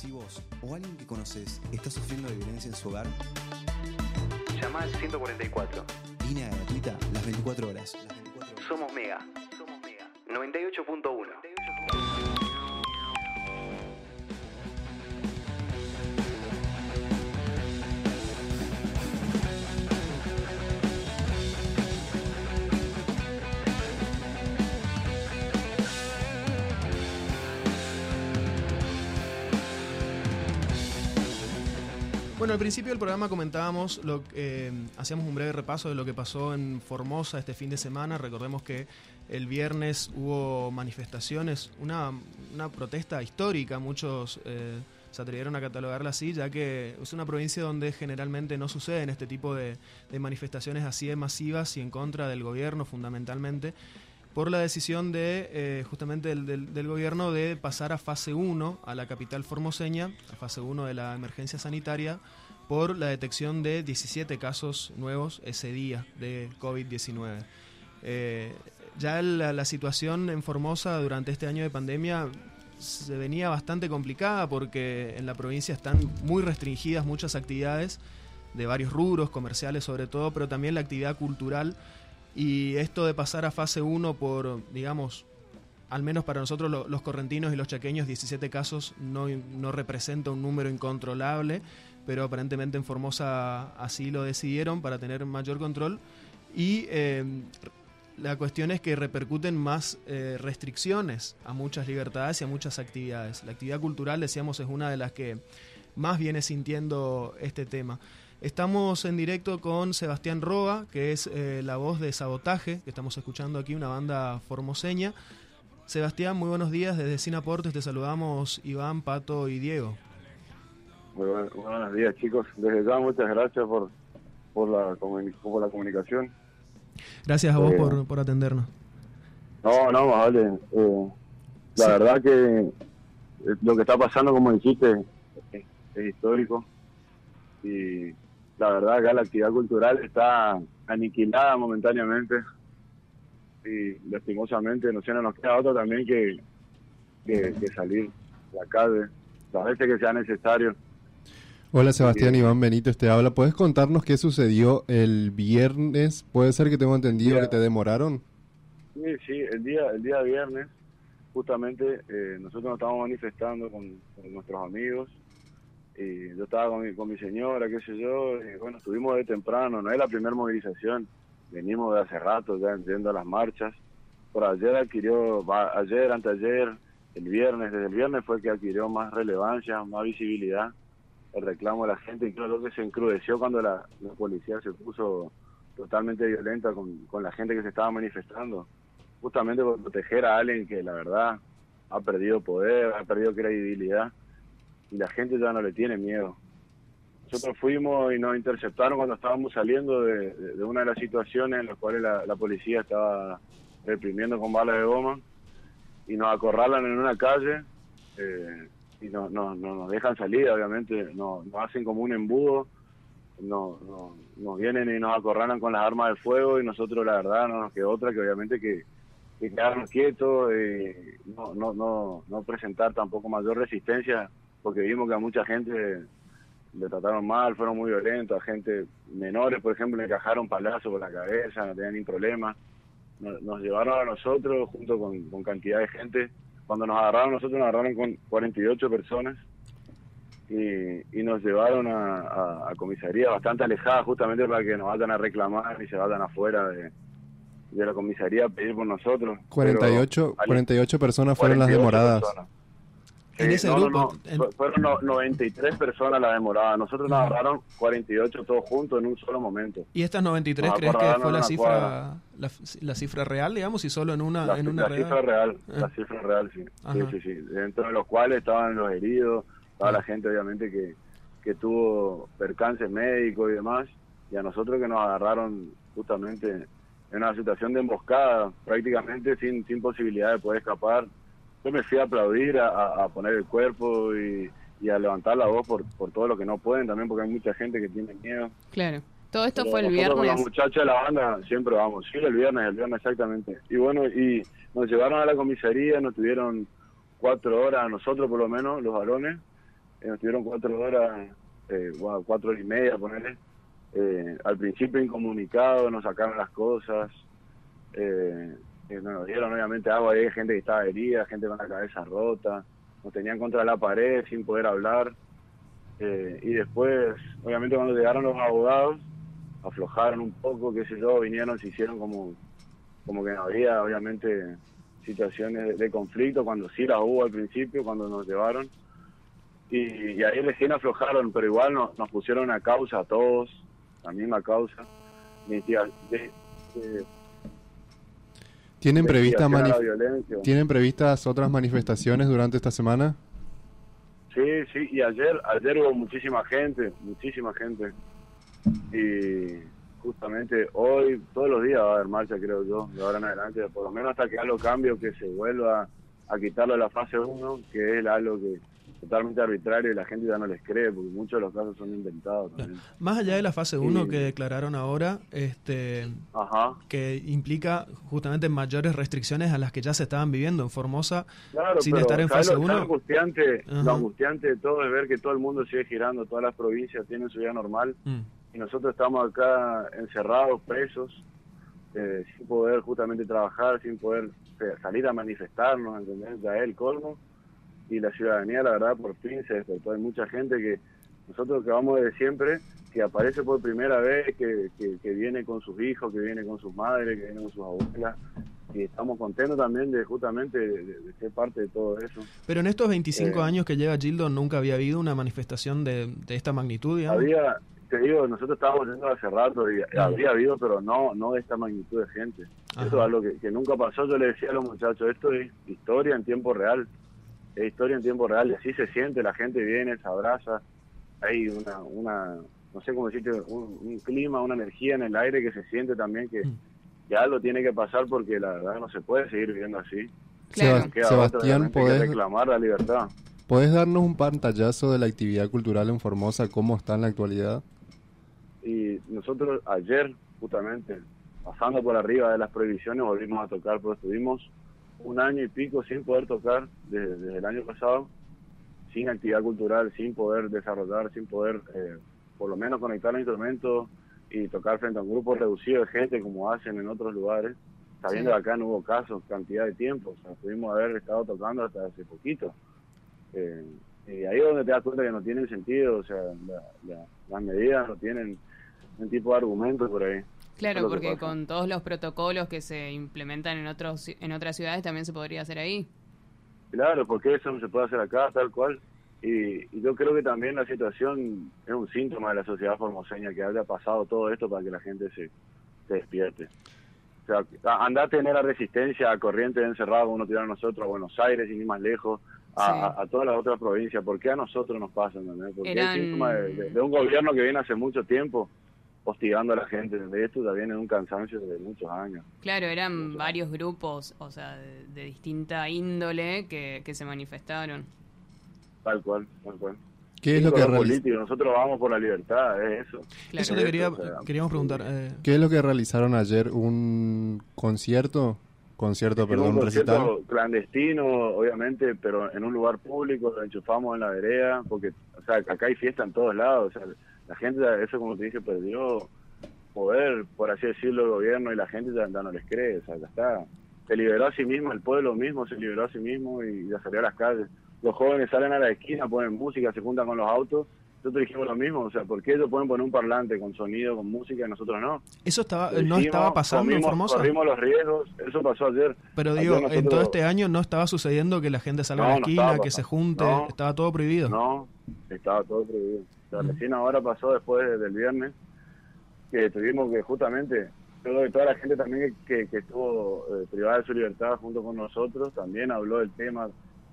Si vos o alguien que conoces está sufriendo de violencia en su hogar, Llama al 144. línea gratuita las 24 horas. Somos Mega. Somos Mega. 98.1. Bueno, al principio del programa comentábamos, lo, eh, hacíamos un breve repaso de lo que pasó en Formosa este fin de semana. Recordemos que el viernes hubo manifestaciones, una, una protesta histórica, muchos eh, se atrevieron a catalogarla así, ya que es una provincia donde generalmente no suceden este tipo de, de manifestaciones así de masivas y en contra del gobierno fundamentalmente por la decisión de eh, justamente del, gobierno de pasar a fase 1 a la capital formoseña, a fase 1 de la emergencia sanitaria, por la detección de 17 casos nuevos ese día de COVID-19. Eh, ya la, la situación en Formosa durante este año de pandemia se venía bastante complicada porque en la provincia están muy restringidas muchas actividades de varios rubros, comerciales sobre todo, pero también la actividad cultural. Y esto de pasar a fase 1 por, digamos, al menos para nosotros lo- los correntinos y los chaqueños, 17 casos no, no representa un número incontrolable, pero aparentemente en Formosa así lo decidieron para tener mayor control. Y eh, la cuestión es que repercuten más eh, restricciones a muchas libertades y a muchas actividades. La actividad cultural, decíamos, es una de las que más viene sintiendo este tema. Estamos en directo con Sebastián Roa, que es eh, la voz de Sabotaje, que estamos escuchando aquí, una banda formoseña. Sebastián, muy buenos días. Desde Sinaportes te saludamos Iván, Pato y Diego. Muy buen- buenos días, chicos. Desde ya, muchas gracias por, por, la, por la comunicación. Gracias a vos Eh, por, por atendernos. No, no, vale. Eh, la Sí. verdad que lo que está pasando, como dijiste, es, es histórico. Y la verdad, acá la actividad cultural está aniquilada momentáneamente. Y lastimosamente, no sé, no nos queda otra también que, que, que salir a la calle las veces que sea necesario. Hola Sebastián. Iván Benítez te habla. ¿Puedes contarnos qué sucedió el viernes? ¿Puede ser que tengo entendido que te demoraron? Sí, sí, el día, el día viernes, justamente eh, nosotros nos estábamos manifestando con, con nuestros amigos. Y yo estaba con mi, con mi señora, qué sé yo, y bueno, estuvimos de temprano, no es la primera movilización, venimos de hace rato ya yendo a las marchas. Por ayer adquirió, ayer, anteayer, el viernes, desde el viernes fue que adquirió más relevancia, más visibilidad el reclamo de la gente, incluso que se encrudeció cuando la, la policía se puso totalmente violenta con, con la gente que se estaba manifestando, justamente por proteger a alguien que la verdad ha perdido poder, ha perdido credibilidad y la gente ya no le tiene miedo. Nosotros fuimos y nos interceptaron cuando estábamos saliendo de, una de las situaciones en las cuales la, policía estaba reprimiendo con balas de goma y nos acorralan en una calle eh, y no, no, no nos dejan salir, obviamente nos, nos hacen como un embudo, no, no- nos vienen y nos acorralan con las armas de fuego y nosotros la verdad no nos quedó otra que obviamente que, que quedarnos quietos y no, no, no, no presentar tampoco mayor resistencia porque vimos que a mucha gente le trataron mal, fueron muy violentos, a gente menores, por ejemplo, le encajaron palazos por la cabeza, no tenían ni problema. Nos, nos llevaron a nosotros junto con, con cantidad de gente. Cuando nos agarraron, nosotros nos agarraron con 48 personas y, y nos llevaron a, a, a comisaría bastante alejada justamente para que nos vayan a reclamar y se vayan afuera de, de la comisaría a pedir por nosotros. 48, Pero- 48 personas fueron las 48 demoradas. personas. En Sí, ese no, grupo, no. Fueron no- 93 personas las demoradas. Nosotros nos Ajá. agarraron 48 todos juntos en un solo momento. ¿Y estas 93 Nos crees que fue la cifra, la, la cifra real, digamos, y solo en una, La, en una la cifra real, Ah. la cifra real, sí. sí. Ajá. Sí, sí, Dentro de los cuales estaban los heridos, estaba Ah. la gente obviamente que, que tuvo percances médicos y demás. Y a nosotros que nos agarraron justamente en una situación de emboscada, prácticamente sin, sin posibilidad de poder escapar. Yo me fui a aplaudir, a, a- poner el cuerpo y, y a levantar la voz por, por todo lo que no pueden también, porque hay mucha gente que tiene miedo. Claro. Todo esto Pero fue el nosotros Con los viernes. muchachos de la banda siempre vamos, sí, el viernes, el viernes exactamente. Y bueno, y nos llevaron a la comisaría, nos tuvieron cuatro horas nosotros por lo menos, los varones, eh, nos tuvieron cuatro horas, eh, bueno, cuatro horas y media, ponerle. Eh, al principio incomunicado, nos sacaron las cosas, eh, eh, nos dieron obviamente agua, había gente que estaba herida, gente con la cabeza rota, nos tenían contra la pared sin poder hablar. Eh, y después, obviamente cuando llegaron los abogados, aflojaron un poco, qué sé yo, vinieron, se hicieron como, como que no había, obviamente, situaciones de, conflicto, cuando sí las hubo al principio, cuando nos llevaron. Y, y ahí recién aflojaron, pero igual nos, pusieron a causa a todos, la misma causa. Ni tía- ¿Tienen, de prevista investigación a la manif- violencia. ¿Tienen previstas otras manifestaciones durante esta semana? Sí, sí, y ayer, ayer hubo muchísima gente, muchísima gente. Y justamente hoy, todos los días va a haber marcha, creo yo, de ahora en adelante, por lo menos hasta que algo cambie o que se vuelva a quitarlo de la fase 1, que es algo que totalmente arbitrario y la gente ya no les cree, porque muchos de los casos son inventados también. Más allá de la fase 1 Sí. que declararon ahora, este, Ajá. que implica justamente mayores restricciones a las que ya se estaban viviendo en Formosa, Claro, sin estar en ¿sabes fase lo- sabes 1. Lo angustiante, Ajá. lo angustiante de todo es ver que todo el mundo sigue girando, todas las provincias tienen su vida normal Mm. y nosotros estamos acá encerrados, presos, eh, sin poder justamente trabajar, sin poder salir a manifestarnos, ¿entendés? Ya es el colmo. Y la ciudadanía, la verdad, por fin se despertó. Hay mucha gente que nosotros que vamos desde siempre, que aparece por primera vez, que, que, que viene con sus hijos, que viene con sus madres, que viene con sus abuelas. Y estamos contentos también de justamente de, de- de ser parte de todo eso. Pero en estos 25 Eh. años que lleva Gildo nunca había habido una manifestación de, de esta magnitud, digamos. Había, te digo, nosotros estábamos yendo hace rato y habría habido, pero no no de esta magnitud de gente. Ajá. Eso es algo que, que nunca pasó. Yo le decía a los muchachos, esto es historia en tiempo real. Es historia en tiempo real y así se siente, la gente viene, se abraza. Hay una, una no sé cómo decirte, un, un clima, una energía en el aire que se siente también que, Mm. que algo tiene que pasar porque la verdad no se puede seguir viviendo así. Claro. Queda Sebastián, que ¿podés, reclamar la libertad. ¿podés darnos un pantallazo de la actividad cultural en Formosa? ¿Cómo está en la actualidad? y nosotros ayer justamente pasando por arriba de las prohibiciones volvimos a tocar pero estuvimos un año y pico sin poder tocar desde, desde el año pasado sin actividad cultural sin poder desarrollar sin poder eh, por lo menos conectar los instrumentos y tocar frente a un grupo reducido de gente como hacen en otros lugares sabiendo Sí. que acá no hubo casos cantidad de tiempo o sea pudimos haber estado tocando hasta hace poquito eh, y ahí es donde te das cuenta que no tienen sentido o sea la- la- las medidas no tienen un tipo de argumento por ahí. Claro, porque con todos los protocolos que se implementan en otros en otras ciudades también se podría hacer ahí. Claro, porque eso no se puede hacer acá, tal cual. Y, y yo creo que también la situación es un síntoma de la sociedad formoseña, que haya pasado todo esto para que la gente se, se despierte. O sea, a- andar a tener la resistencia a Corrientes encerrado, uno tirar a nosotros, a Buenos Aires y ni más lejos, a, Sí. a- a todas las otras provincias. ¿Por qué a nosotros nos pasa? ¿entendés? Porque Eran- es síntoma de, de- de un gobierno que viene hace mucho tiempo hostigando a la gente. ¿entendés? Esto también es un cansancio de muchos años. Claro, eran varios grupos, o sea, de, de distinta índole que, que se manifestaron. Tal cual, tal cual. ¿Qué es lo que político, nosotros vamos por la libertad, es eso. Claro. Eso te quería, O sea, queríamos preguntar. eh, ¿Qué es lo que realizaron ayer? ¿Un concierto? Concierto, perdón, un concierto recital. clandestino, obviamente, pero en un lugar público, lo enchufamos en la vereda, porque, o sea, acá hay fiesta en todos lados, o sea, la gente, eso como te dije, perdió poder, por así decirlo, el gobierno y la gente ya, ya no les cree, o sea, ya está. Se liberó a sí mismo, el pueblo mismo se liberó a sí mismo y ya salió a las calles. Los jóvenes salen a la esquina, ponen música, se juntan con los autos. Nosotros dijimos lo mismo, o sea, ¿por qué ellos pueden poner un parlante con sonido, con música y nosotros no? eso estaba, Lo no estaba pasando en comimos- Formosa. Corrimos los riesgos, eso pasó ayer. Pero Ayer digo, en nosotros- todo este año no estaba sucediendo que la gente salga a No, la no esquina, estaba que se junte, No. estaba todo prohibido. No, estaba todo prohibido. O sea, Mm. recién ahora pasó después de- del viernes que tuvimos que justamente, creo que toda la gente también que, que estuvo eh, privada de su libertad junto con nosotros también habló del tema,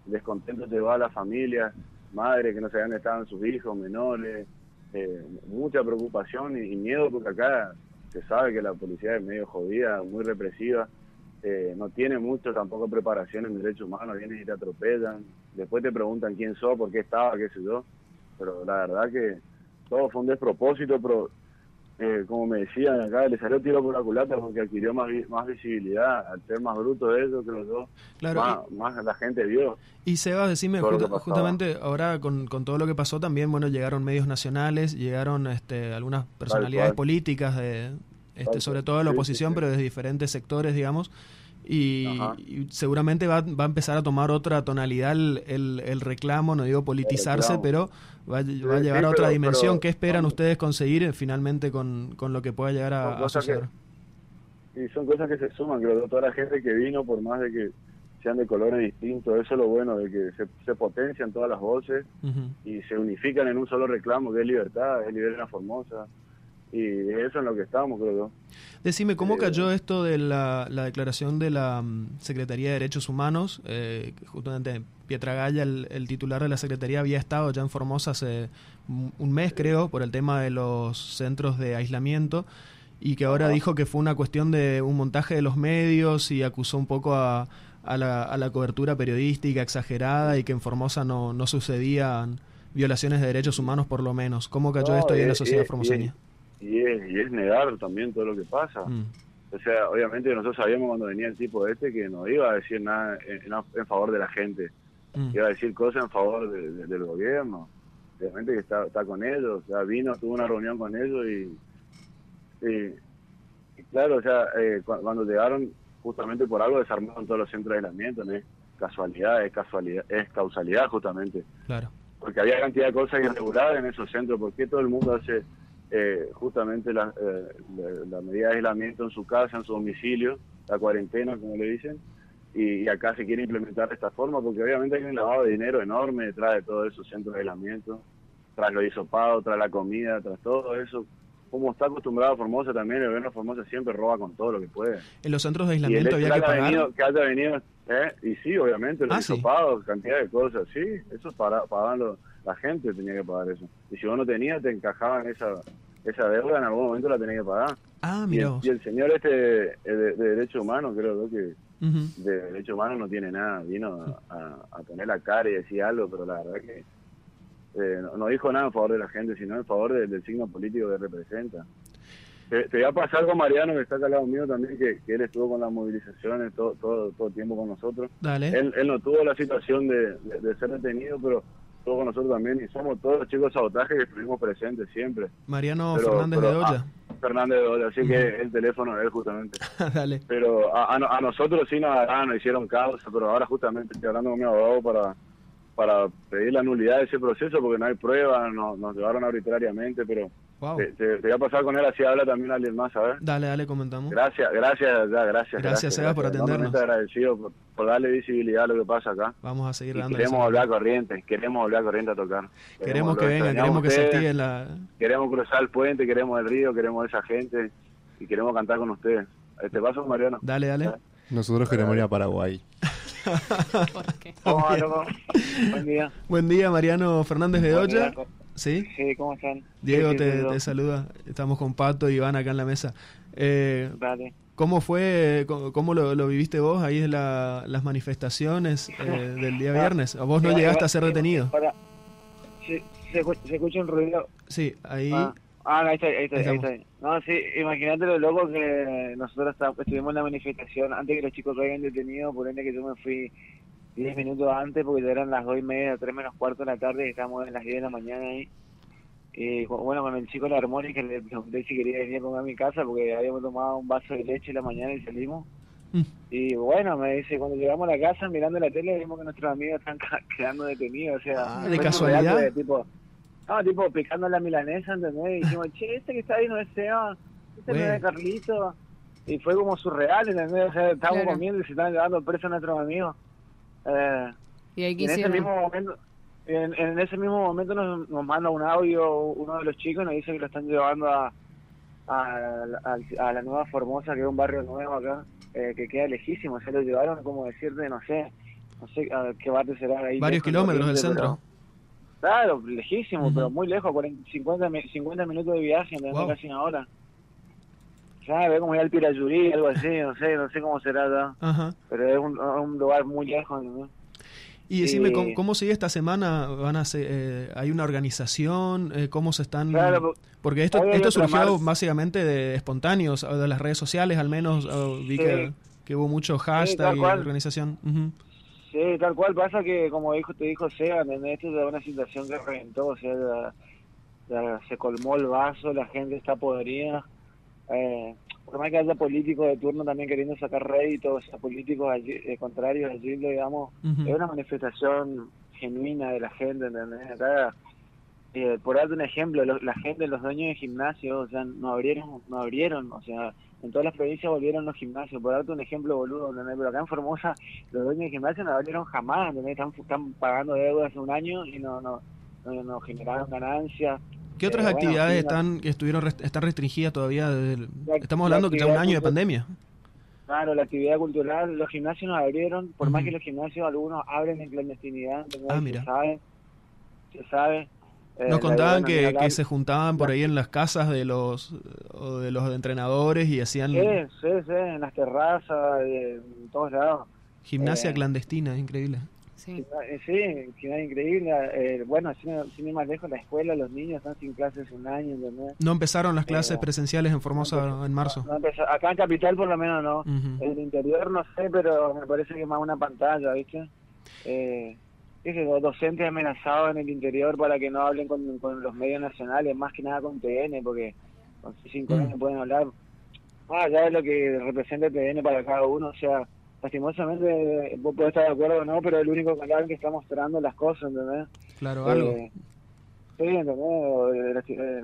el descontento llevó a las familias, madres que no sabían dónde estaban sus hijos, menores, eh, mucha preocupación y, miedo porque acá se sabe que la policía es medio jodida, muy represiva, eh, no tiene mucho tampoco preparación en derechos humanos, vienen y te atropellan, después te preguntan quién sos, por qué estaba, qué sé yo, pero la verdad que todo fue un despropósito, pero eh, como me decían acá, le salió tiro por la culata porque adquirió más, más visibilidad, al ser más bruto de eso que los dos, Claro, más, más la gente vio. Y Sebas, decime, justa- justamente ahora con, con todo lo que pasó también, bueno, llegaron medios nacionales, llegaron este, algunas personalidades políticas, de, este, sobre todo de la Sí, sí, oposición, sí. pero de diferentes sectores, digamos, y, seguramente va, va a empezar a tomar otra tonalidad el, el- el reclamo, no digo politizarse, pero va, a- llevar sí, a otra pero- dimensión. pero- ¿Qué esperan ustedes conseguir eh, finalmente con, con lo que pueda llegar a, a que- suceder? Y son cosas que se suman, creo que toda la gente que vino, por más de que sean de colores distintos, eso es lo bueno, de que se, se potencian todas las voces y se unifican en un solo reclamo, que es libertad, es liberen a Formosa. Y eso en lo que estamos, creo yo. Decime, ¿cómo Eh, cayó esto de la, la declaración de la mm, Secretaría de Derechos Humanos? Eh, justamente Pietragalla, el, el titular de la Secretaría, había estado ya en Formosa hace un un mes, creo, por el tema de los centros de aislamiento y que ahora dijo que fue una cuestión de un montaje de los medios y acusó un poco a, a la, a la cobertura periodística exagerada y que en Formosa no, no sucedían violaciones de derechos humanos por lo menos. ¿Cómo cayó No, esto ahí en la sociedad y- formoseña? Y es, y es negar también todo lo que pasa. Mm, O sea, obviamente nosotros sabíamos cuando venía el tipo este que no iba a decir nada en, favor de la gente, mm. iba a decir cosas en favor de- de- del gobierno. Obviamente que está, está con ellos, o sea, vino, tuvo una reunión con ellos y, y- y claro, o sea, eh, cu- cuando llegaron, justamente por algo desarmaron todos los centros de aislamiento, no casualidad, es casualidad, es causalidad justamente Claro. porque había cantidad de cosas irregulares en esos centros. ¿Por qué todo el mundo hace eh, justamente la, eh, la, la medida de aislamiento en su casa, en su domicilio, la cuarentena, como le dicen? Y, y acá se quiere implementar de esta forma, porque obviamente hay un lavado de dinero enorme detrás de todos esos centros de aislamiento, tras lo hisopado, tras la comida, tras todo eso. Como está acostumbrado Formosa también, el gobierno de Formosa siempre roba con todo lo que puede. En los centros de Y el aislamiento había que que pagar. venido, que haya venido, ¿eh? y sí, obviamente, los Ah, sí. cantidad de cosas, sí, eso para, pagaban los- la gente, tenía que pagar eso. Y si vos no tenías, te encajaban esa, esa deuda, en algún momento la tenías que pagar. Ah, mira y el señor este eh, de, de Derechos Humanos, creo que Ujú. de Derechos Humanos no tiene nada, vino a, a- a poner la cara y decir algo, pero la verdad que eh, no, no dijo nada en favor de la gente, sino en favor de- del signo político que representa. Te, te voy a pasar con Mariano, que está acá al lado mío también, que, que él estuvo con las movilizaciones todo, todo, todo el tiempo con nosotros. Dale. Él, él no tuvo la situación de, de- de ser detenido, pero estuvo con nosotros también y somos todos los chicos de sabotaje que estuvimos presentes siempre. Mariano pero- Fernández pero, de Olla. ah, Fernández de Ola, así que el teléfono de él justamente. Dale. Pero a, a no- a nosotros sí nos agarraron, nos hicieron causa, pero ahora justamente estoy hablando con mi abogado para para pedir la nulidad de ese proceso porque no hay pruebas, no- nos llevaron arbitrariamente, pero Wow. te, te- te voy a pasar con él, así habla también alguien más, a ver. Dale, dale, comentamos. Gracias, gracias, ya, gracias. Gracias, Seba, por atendernos. Enormemente agradecido por, por darle visibilidad a lo que pasa acá. Vamos a seguir dando. queremos hablar corriente, queremos hablar corriente a tocar. Queremos que vengan, queremos que se active la. Queremos cruzar el puente, queremos el río, queremos a esa gente y queremos cantar con ustedes. Este paso, Mariano. Dale, dale. Nosotros queremos ir a Paraguay. ¿Por qué? Buen día. Buen día, Mariano Fernández de Buen día, ¿Sí? Sí, ¿cómo están? Diego Sí, te, saluda. Estamos con Pato y Iván acá en la mesa. Eh, Dale. ¿Cómo fue, cómo, lo, lo viviste vos ahí en la- las manifestaciones eh, del día viernes? ¿A vos no llegaste a ser detenido? Para, se, se, escu- se escucha un ruido. Sí, ahí. Ah, ah, ahí está, ahí está, Ahí está. No, sí, imagínate lo loco que nosotros estuvimos en la manifestación antes que los chicos caigan detenidos, por ende que yo me fui 10 minutos antes porque ya eran las 2 y media, 3 menos cuarto de la tarde y estábamos en las 10 de la mañana ahí. Y cu- bueno, con el chico de la armónica le pregunté si quería venir a comer a mi casa porque habíamos tomado un vaso de leche en la mañana y salimos. Mm. Y bueno, me dice, cuando llegamos a la casa mirando la tele vimos que nuestros amigos están quedando detenidos. O sea, Ah, ¿de casualidad? tipo, no, tipo picando la milanesa, ¿entendés? Y dijimos, che, este que está ahí no es Seba, este no es Carlito. Y fue como surreal, ¿entendés? O sea, estábamos Claro. comiendo y se estaban llevando presos nuestros amigos. Eh, Y ahí y en ese mismo momento en, en ese mismo momento nos, nos manda un audio uno de los chicos y nos dice que lo están llevando a, a, a- a la nueva Formosa que es un barrio nuevo acá eh, que queda lejísimo se lo llevaron como decirte no sé no sé a qué barrio será ahí Varios kilómetros del centro. pero- claro lejísimo pero muy lejos 40, 50, mi- 50 minutos de viaje. Wow. casi una hora ve como ir al Pirayurí algo así no sé no sé cómo será Ajá. pero es un, un lugar muy lejos. Y decime, ¿cómo, cómo sigue esta semana? ¿Van a ser, eh, ¿Hay una organización? Eh, ¿Cómo se están...? Claro, Porque esto, esto surgió básicamente de espontáneos, de las redes sociales al menos, vi Sí. que, que hubo mucho hashtag y organización. Ujú. Sí, tal cual pasa que, como dijo, te dijo Seba, ¿entendés? Esto es una situación que reventó, o sea, ya se colmó el vaso, la gente está podrida. Eh, por más que haya políticos de turno también queriendo sacar réditos, sea, políticos allí, eh, contrarios allí, digamos, Ujú. es una manifestación genuina de la gente, ¿entendés? Acá, eh, por darte un ejemplo, lo- la gente, los dueños de gimnasios, o sea, no abrieron, no abrieron, o sea, en todas las provincias volvieron los gimnasios, por darte un ejemplo boludo, ¿entendés? Pero acá en Formosa los dueños de gimnasios no abrieron jamás, ¿entendés? Están, están pagando deudas hace un año y no, no, no, no generaron ganancias. ¿Qué otras Eh, bueno, actividades sí, están que estuvieron están restringidas todavía? desde el- La- estamos la hablando que ya un año de pandemia. Claro, la actividad cultural, los gimnasios no abrieron, por más que los gimnasios algunos abren en clandestinidad. Ah, se mira. sabe, se sabe. Eh, Nos contaban que, se juntaban por ahí en las casas de los de los entrenadores y hacían Sí, sí, sí, en las terrazas, eh, en todos lados. gimnasia eh, clandestina, increíble. Sí. Eh, Sí, que era increíble. eh, bueno, sin, sin ir más lejos, la escuela, los niños están sin clases un año, ¿entendés? No empezaron las clases Eh, presenciales en Formosa en marzo. No empezó- acá en Capital por lo menos no. En el interior no sé, pero me parece que más una pantalla, ¿viste? Eh, yo, docentes amenazados en el interior para que no hablen con, con los medios nacionales, más que nada con TN, porque con cinco Mm. años pueden hablar. Ah, ya es lo que representa TN para cada uno, o sea, lastimosamente vos podés estar de acuerdo o no, pero el único canal que está mostrando las cosas, ¿entendés? Claro, algo. Eh, sí, ¿entendés? Eh, eh,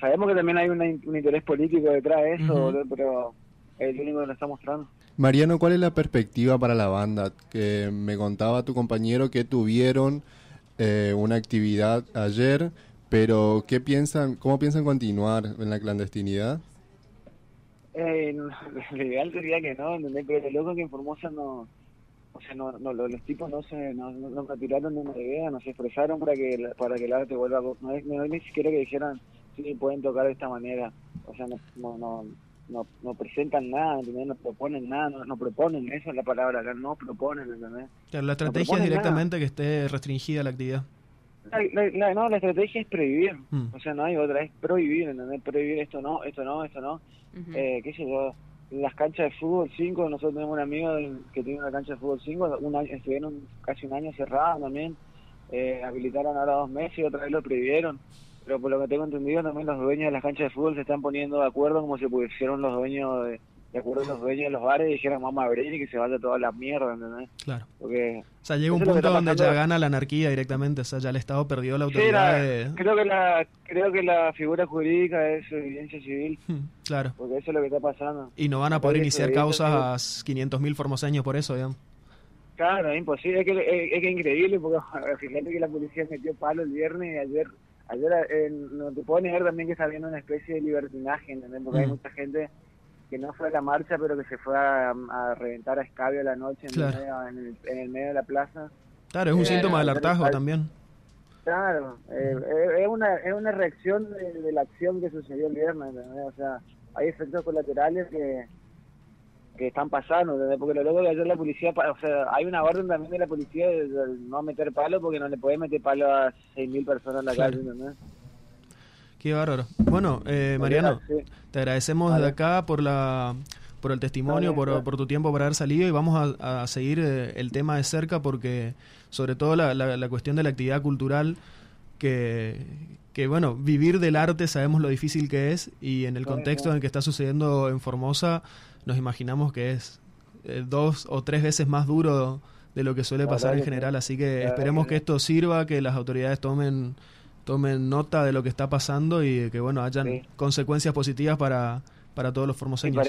sabemos que también hay una un interés político detrás de eso, boludo, pero es el único que lo está mostrando. Mariano, ¿cuál es la perspectiva para la banda? Que me contaba tu compañero que tuvieron eh, una actividad ayer, pero ¿qué piensan, cómo piensan continuar en la clandestinidad? Eh, no, lo ideal sería que no, ¿entendés? Pero lo loco que en Formosa no, o sea, no, no lo- los tipos no se, no, no, retiraron de una idea, no se expresaron para que, para que el arte vuelva, no es, no es ni siquiera que dijeran, sí, pueden tocar de esta manera, o sea, no, no, no, no, no presentan nada, ¿entendés? No proponen nada, no, no proponen, esa es la palabra, la- no proponen, ¿entendés? Claro, la estrategia es directamente que esté restringida la actividad. La, la- la- no, la estrategia es prohibir, Mm. o sea, no hay otra, es prohibir, ¿entendés? Prohibir esto no, esto no, esto no. Eh, qué sé yo, las canchas de fútbol 5, nosotros tenemos un amigo que tiene una cancha de fútbol 5, un año, estuvieron casi un año cerradas también, eh, habilitaron ahora dos meses y otra vez lo prohibieron, pero por lo que tengo entendido también los dueños de las canchas de fútbol se están poniendo de acuerdo como si pusieron los dueños de, de acuerdo los dueños de los bares y dijeran vamos a abrir y que se vaya toda la mierda, ¿entendés? Claro. Porque O sea, llega un punto donde ya gana la anarquía directamente, o sea, ya el Estado perdió la Sí, autoridad la- de... creo que la creo que la figura jurídica es evidencia civil, Claro. porque eso es lo que está pasando. Y no van a poder iniciar causas a 500.000 formoseños por eso, digamos. Claro, es imposible, es que es, es que es increíble porque fíjate que la policía metió palo el viernes y ayer, ayer eh, no te puedo negar también que está habiendo una especie de libertinaje, ¿entendés? Porque hay Mm. mucha gente que no fue a la marcha pero que se fue a, a reventar a escabio a la noche en, Claro. el medio, en, el, en el medio de la plaza. Claro, es un Eh, síntoma del no, hartazgo al- también. Claro, eh, eh, es, una, es una reacción de, de la acción que sucedió el viernes. O sea, hay efectos colaterales que, que están pasando. Porque lo loco que ayer la policía, o sea, hay una orden también de la policía de, no meter palo porque no le puede meter palo a 6.000 personas en la Claro. calle, ¿entendés? Qué bárbaro. Bueno, eh, Mariano, Sí. te agradecemos Vale. desde acá por la por el testimonio, Vale, por, por tu tiempo por haber salido y vamos a, a seguir eh, el tema de cerca porque sobre todo la, la- la cuestión de la actividad cultural que, que, bueno, vivir del arte sabemos lo difícil que es y en el contexto en el que está sucediendo en Formosa nos imaginamos que es eh, dos o tres veces más duro de lo que suele pasar en general, así que esperemos que esto sirva, que las autoridades tomen tomen nota de lo que está pasando y que bueno hayan Sí. consecuencias positivas para, para todos los formoseños.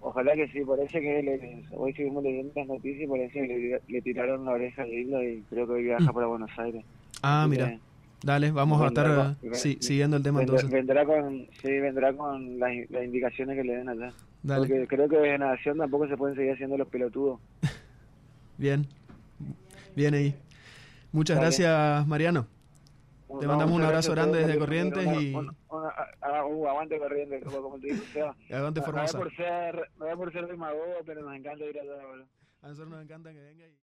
Ojalá que sí, parece que le- hoy estuvimos leyendo las noticias y parece que le, le tiraron la oreja al hilo y creo que hoy viaja Mm. para Buenos Aires. Ah, Así mira, que dale, vamos a estar eh, sí, siguiendo el tema vendrá, entonces. vendrá con, sí, vendrá con las, las indicaciones que le den allá. Dale, Porque creo que desde Nación tampoco se pueden seguir haciendo los pelotudos. bien, bien ahí. Muchas Dale. gracias, Mariano. Te mandamos un abrazo a grande desde Corrientes y- uh, aguante Corrientes, como, te digo, Seba. Adelante No, es Formosa. por ser, no por ser demagogo, pero nos encanta ir allá, boludo. A nosotros nos encanta que venga y...